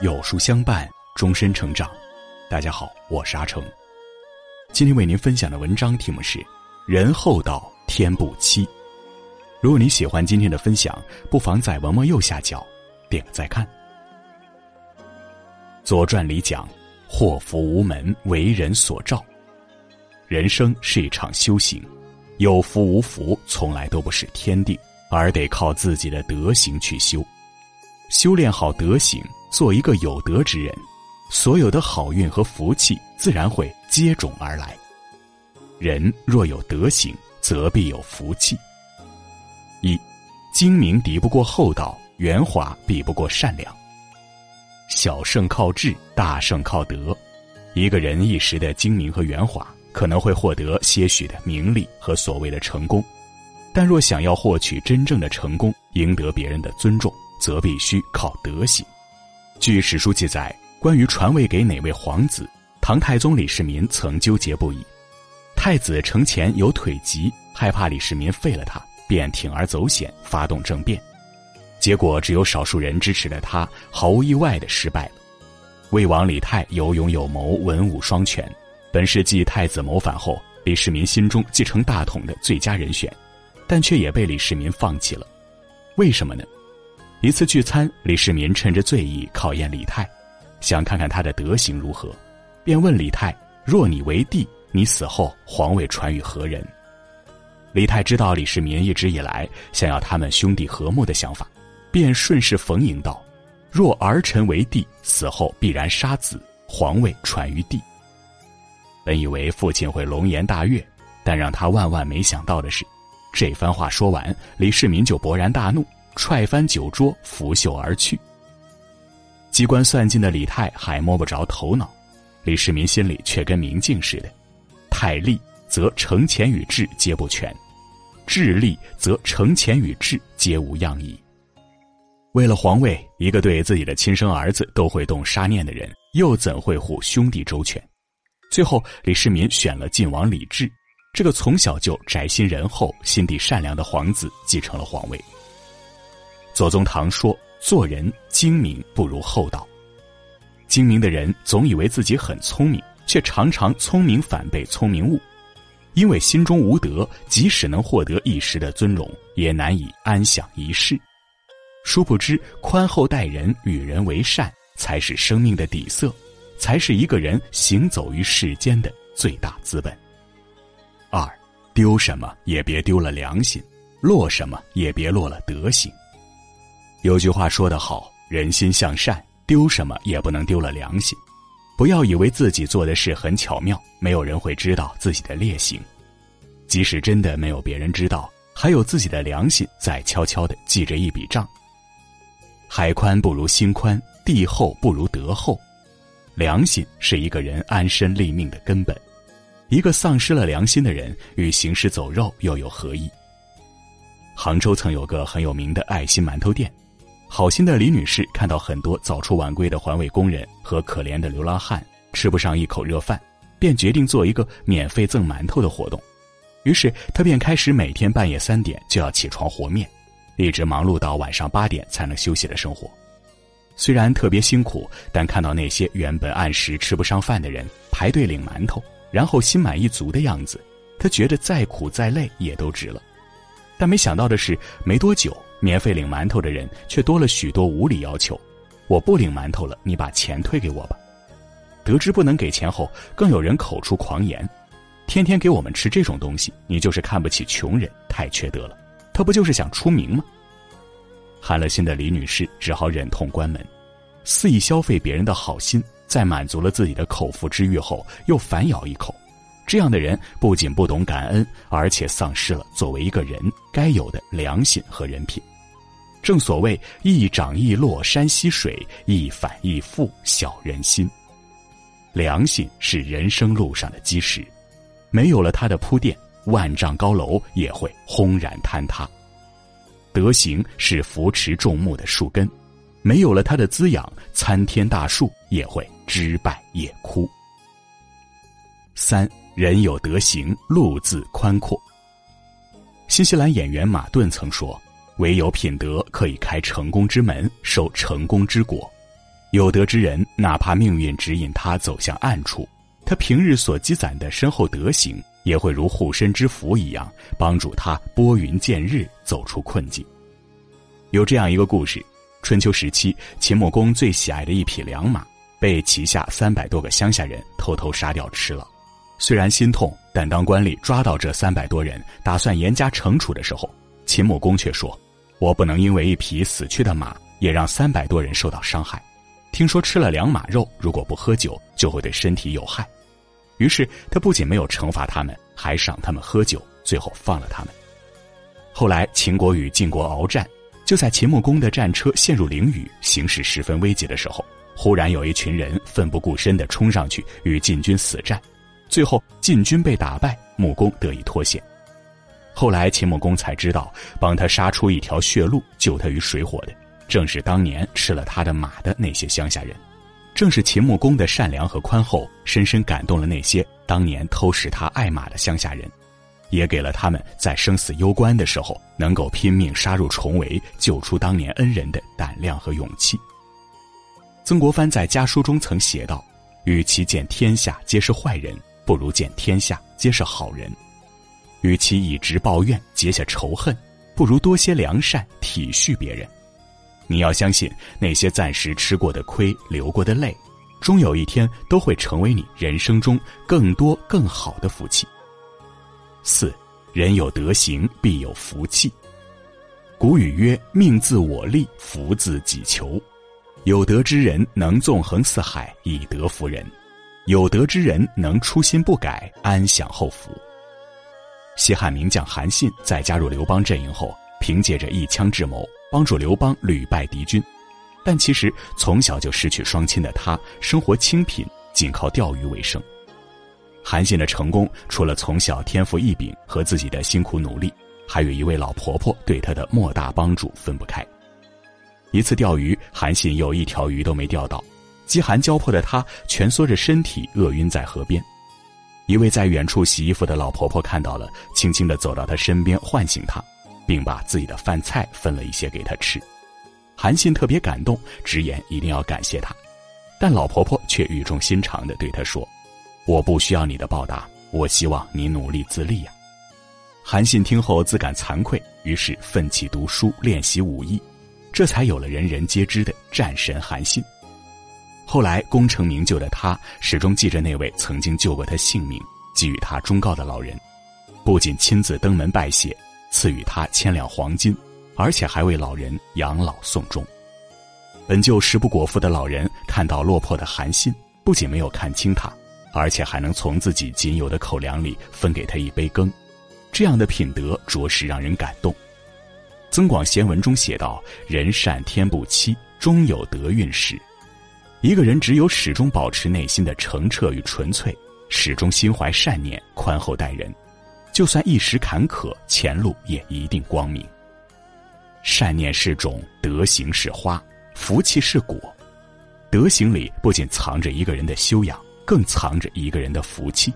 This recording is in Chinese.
有书相伴，终身成长。大家好，我是阿成。今天为您分享的文章题目是《人厚道天不欺》。如果你喜欢今天的分享，不妨在文末右下角点个再看。《左传》里讲：“祸福无门，为人所照。”人生是一场修行，有福无福从来都不是天定，而得靠自己的德行去修。修炼好德行，做一个有德之人，所有的好运和福气自然会接踵而来。人若有德行，则必有福气。一，精明敌不过厚道，圆滑比不过善良。小胜靠智，大胜靠德。一个人一时的精明和圆滑。可能会获得些许的名利和所谓的成功，但若想要获取真正的成功，赢得别人的尊重，则必须靠德行。据史书记载，关于传位给哪位皇子，唐太宗李世民曾纠结不已。太子承前有腿疾，害怕李世民废了他，便铤而走险，发动政变。结果只有少数人支持了他，毫无意外的失败了。魏王李泰有勇有谋，文武双全。本是继太子谋反后，李世民心中继承大统的最佳人选，但却也被李世民放弃了。为什么呢？一次聚餐，李世民趁着醉意考验李泰，想看看他的德行如何，便问李泰：“若你为帝，你死后皇位传与何人？”李泰知道李世民一直以来想要他们兄弟和睦的想法，便顺势逢迎道：“若儿臣为帝，死后必然杀子，皇位传于帝。”本以为父亲会龙颜大悦，但让他万万没想到的是，这番话说完，李世民就勃然大怒，踹翻酒桌，拂袖而去。机关算尽的李泰还摸不着头脑，李世民心里却跟明镜似的：太利则承前与智皆不全，智利则承前与智皆无恙矣。为了皇位，一个对自己的亲生儿子都会动杀念的人，又怎会护兄弟周全？最后，李世民选了晋王李治，这个从小就宅心仁厚、心地善良的皇子继承了皇位。左宗棠说：“做人精明不如厚道。精明的人总以为自己很聪明，却常常聪明反被聪明误，因为心中无德，即使能获得一时的尊荣，也难以安享一世。殊不知，宽厚待人、与人为善，才是生命的底色。”才是一个人行走于世间的最大资本。二，丢什么也别丢了良心，落什么也别落了德行。有句话说得好：“人心向善，丢什么也不能丢了良心。”不要以为自己做的事很巧妙，没有人会知道自己的劣行。即使真的没有别人知道，还有自己的良心在悄悄的记着一笔账。海宽不如心宽，地厚不如德厚。良心是一个人安身立命的根本，一个丧失了良心的人与行尸走肉又有何异？杭州曾有个很有名的爱心馒头店，好心的李女士看到很多早出晚归的环卫工人和可怜的流浪汉吃不上一口热饭，便决定做一个免费赠馒头的活动。于是她便开始每天半夜三点就要起床和面，一直忙碌到晚上八点才能休息的生活。虽然特别辛苦，但看到那些原本按时吃不上饭的人排队领馒头，然后心满意足的样子，她觉得再苦再累也都值了。但没想到的是，没多久，免费领馒头的人却多了许多无理要求：“我不领馒头了，你把钱退给我吧。”得知不能给钱后，更有人口出狂言：“天天给我们吃这种东西，你就是看不起穷人，太缺德了。他不就是想出名吗？”寒了心的李女士只好忍痛关门，肆意消费别人的好心，在满足了自己的口腹之欲后，又反咬一口。这样的人不仅不懂感恩，而且丧失了作为一个人该有的良心和人品。正所谓“一涨一落山溪水，一反一复小人心”。良心是人生路上的基石，没有了它的铺垫，万丈高楼也会轰然坍塌。德行是扶持众目的树根，没有了它的滋养，参天大树也会枝败叶枯。三人有德行，路自宽阔。新西兰演员马顿曾说：“唯有品德可以开成功之门，收成功之果。有德之人，哪怕命运指引他走向暗处，他平日所积攒的深厚德行，也会如护身之符一样，帮助他拨云见日，走出困境。有这样一个故事：春秋时期，秦穆公最喜爱的一匹良马，被旗下三百多个乡下人偷偷杀掉吃了。虽然心痛，但当官吏抓到这三百多人，打算严加惩处的时候，秦穆公却说：“我不能因为一匹死去的马，也让三百多人受到伤害。”听说吃了良马肉，如果不喝酒，就会对身体有害。于是他不仅没有惩罚他们，还赏他们喝酒，最后放了他们。后来秦国与晋国鏖战，就在秦穆公的战车陷入囹圄、形势十分危急的时候，忽然有一群人奋不顾身地冲上去与晋军死战，最后晋军被打败，穆公得以脱险。后来秦穆公才知道，帮他杀出一条血路，救他于水火的。正是当年吃了他的马的那些乡下人，正是秦穆公的善良和宽厚，深深感动了那些当年偷食他爱马的乡下人，也给了他们在生死攸关的时候能够拼命杀入重围、救出当年恩人的胆量和勇气。曾国藩在家书中曾写道：“与其见天下皆是坏人，不如见天下皆是好人；与其以直报怨、结下仇恨，不如多些良善、体恤别人。”你要相信，那些暂时吃过的亏、流过的泪，终有一天都会成为你人生中更多更好的福气。四，人有德行，必有福气。古语曰：“命自我立，福自己求。”有德之人能纵横四海，以德服人；有德之人能初心不改，安享后福。西汉名将韩信在加入刘邦阵营后，凭借着一腔智谋。帮助刘邦屡败敌军，但其实从小就失去双亲的他，生活清贫，仅靠钓鱼为生。韩信的成功，除了从小天赋异禀和自己的辛苦努力，还与一位老婆婆对他的莫大帮助分不开。一次钓鱼，韩信有一条鱼都没钓到，饥寒交迫的他蜷缩着身体饿晕在河边。一位在远处洗衣服的老婆婆看到了，轻轻地走到他身边，唤醒他。并把自己的饭菜分了一些给他吃，韩信特别感动，直言一定要感谢他，但老婆婆却语重心长地对他说：“我不需要你的报答，我希望你努力自立呀。”韩信听后自感惭愧，于是奋起读书练习武艺，这才有了人人皆知的战神韩信。后来功成名就的他，始终记着那位曾经救过他性命、给予他忠告的老人，不仅亲自登门拜谢。赐予他千两黄金，而且还为老人养老送终。本就食不果腹的老人看到落魄的韩信，不仅没有看轻他，而且还能从自己仅有的口粮里分给他一杯羹，这样的品德着实让人感动。《增广贤文》中写道：“人善天不欺，终有德运时。”一个人只有始终保持内心的澄澈与纯粹，始终心怀善念，宽厚待人。就算一时坎坷，前路也一定光明。善念是种，德行是花，福气是果。德行里不仅藏着一个人的修养，更藏着一个人的福气。